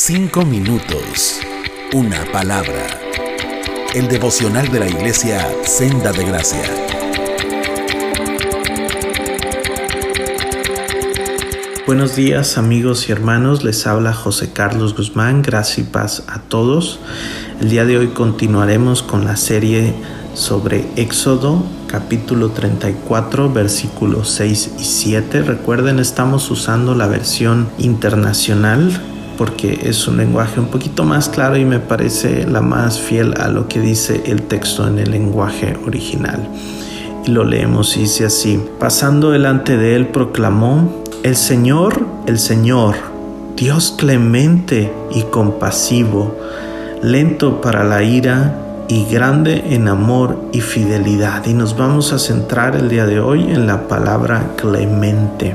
Cinco minutos. Una palabra. El devocional de la iglesia Senda de Gracia. Buenos días amigos y hermanos, les habla José Carlos Guzmán, gracias y paz a todos. El día de hoy continuaremos con la serie sobre Éxodo capítulo 34 versículos 6 y 7. Recuerden, estamos usando la versión internacional porque es un lenguaje un poquito más claro y me parece la más fiel a lo que dice el texto en el lenguaje original. Y lo leemos y dice así, pasando delante de él proclamó, el Señor, el Señor, Dios clemente y compasivo, lento para la ira y grande en amor y fidelidad. Y nos vamos a centrar el día de hoy en la palabra clemente,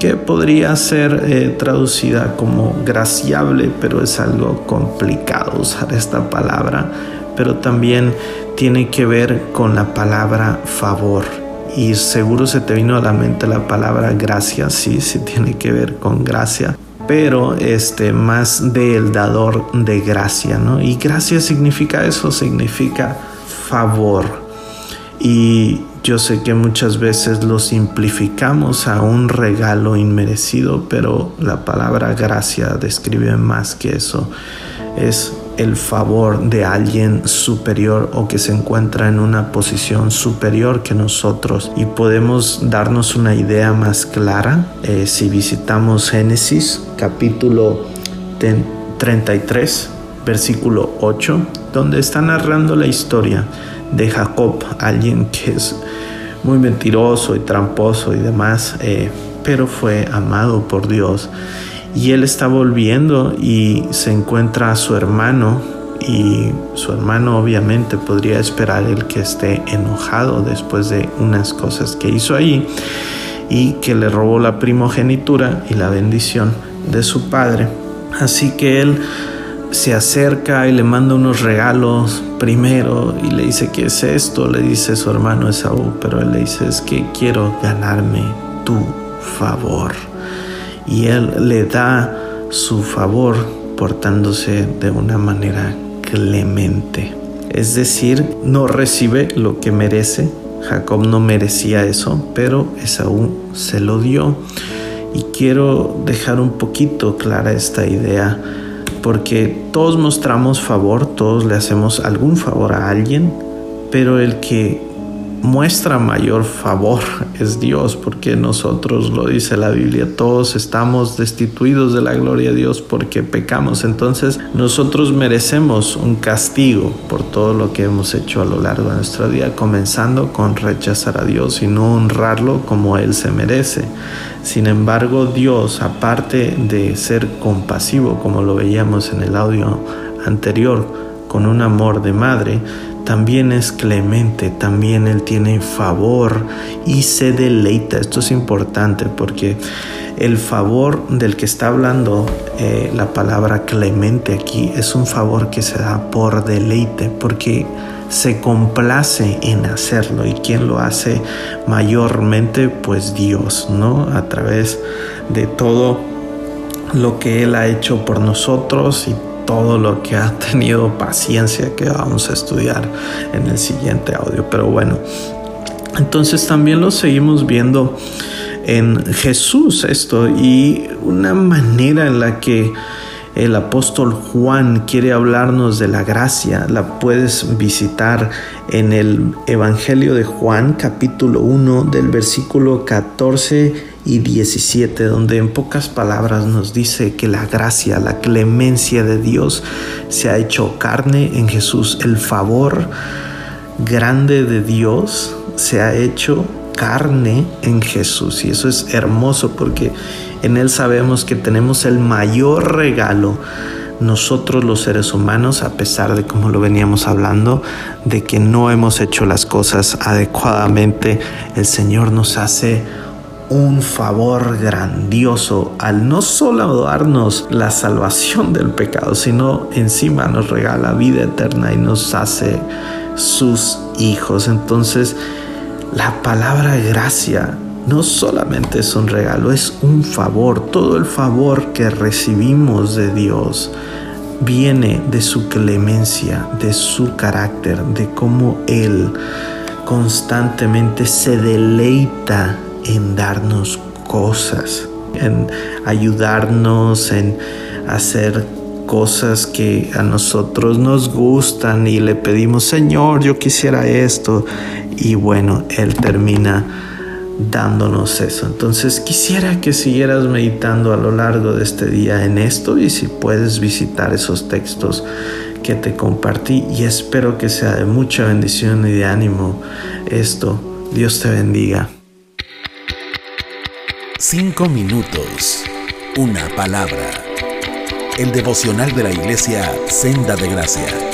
que podría ser eh, traducida como graciable, pero es algo complicado usar esta palabra, pero también tiene que ver con la palabra favor. Y seguro se te vino a la mente la palabra gracia, sí, sí tiene que ver con gracia, pero este más del dador de gracia, ¿no? Y gracia significa eso, significa favor. Y yo sé que muchas veces lo simplificamos a un regalo inmerecido, pero la palabra gracia describe más que eso. Es el favor de alguien superior o que se encuentra en una posición superior que nosotros y podemos darnos una idea más clara eh, si visitamos Génesis capítulo 33 versículo 8 donde está narrando la historia de Jacob alguien que es muy mentiroso y tramposo y demás eh, pero fue amado por Dios y él está volviendo y se encuentra a su hermano y su hermano obviamente podría esperar el que esté enojado después de unas cosas que hizo ahí y que le robó la primogenitura y la bendición de su padre. Así que él se acerca y le manda unos regalos primero y le dice que es esto, le dice su hermano Esaú, pero él le dice es que quiero ganarme tu favor y Él le da su favor portándose de una manera clemente. Es decir, no recibe lo que merece. Jacob no merecía eso, pero Esaú se lo dio. Y quiero dejar un poquito clara esta idea, porque todos mostramos favor, todos le hacemos algún favor a alguien, pero el que muestra mayor favor es Dios, porque nosotros, lo dice la Biblia, todos estamos destituidos de la gloria de Dios porque pecamos. Entonces nosotros merecemos un castigo por todo lo que hemos hecho a lo largo de nuestra vida, comenzando con rechazar a Dios y no honrarlo como Él se merece. Sin embargo, Dios, aparte de ser compasivo, como lo veíamos en el audio anterior, con un amor de madre, también es clemente, también Él tiene favor y se deleita. Esto es importante porque el favor del que está hablando eh, la palabra clemente aquí es un favor que se da por deleite, porque se complace en hacerlo y quien lo hace mayormente pues Dios, ¿no? A través de todo lo que Él ha hecho por nosotros y todo lo que ha tenido paciencia que vamos a estudiar en el siguiente audio. Pero bueno, entonces también lo seguimos viendo en Jesús esto y una manera en la que el apóstol Juan quiere hablarnos de la gracia, la puedes visitar en el Evangelio de Juan capítulo 1 del versículo 14 y 17, donde en pocas palabras nos dice que la gracia, la clemencia de Dios se ha hecho carne en Jesús. El favor grande de Dios se ha hecho carne en Jesús. Y eso es hermoso porque en Él sabemos que tenemos el mayor regalo nosotros los seres humanos, a pesar de como lo veníamos hablando, de que no hemos hecho las cosas adecuadamente, el Señor nos hace un favor grandioso al no solo darnos la salvación del pecado, sino encima nos regala vida eterna y nos hace sus hijos. Entonces, la palabra gracia no solamente es un regalo, es un favor. Todo el favor que recibimos de Dios viene de su clemencia, de su carácter, de cómo Él constantemente se deleita en darnos cosas, en ayudarnos, en hacer cosas que a nosotros nos gustan y le pedimos, Señor, yo quisiera esto. Y bueno, Él termina dándonos eso. Entonces quisiera que siguieras meditando a lo largo de este día en esto y si puedes visitar esos textos que te compartí y espero que sea de mucha bendición y de ánimo esto. Dios te bendiga. Cinco minutos. Una palabra. El devocional de la iglesia Senda de Gracia.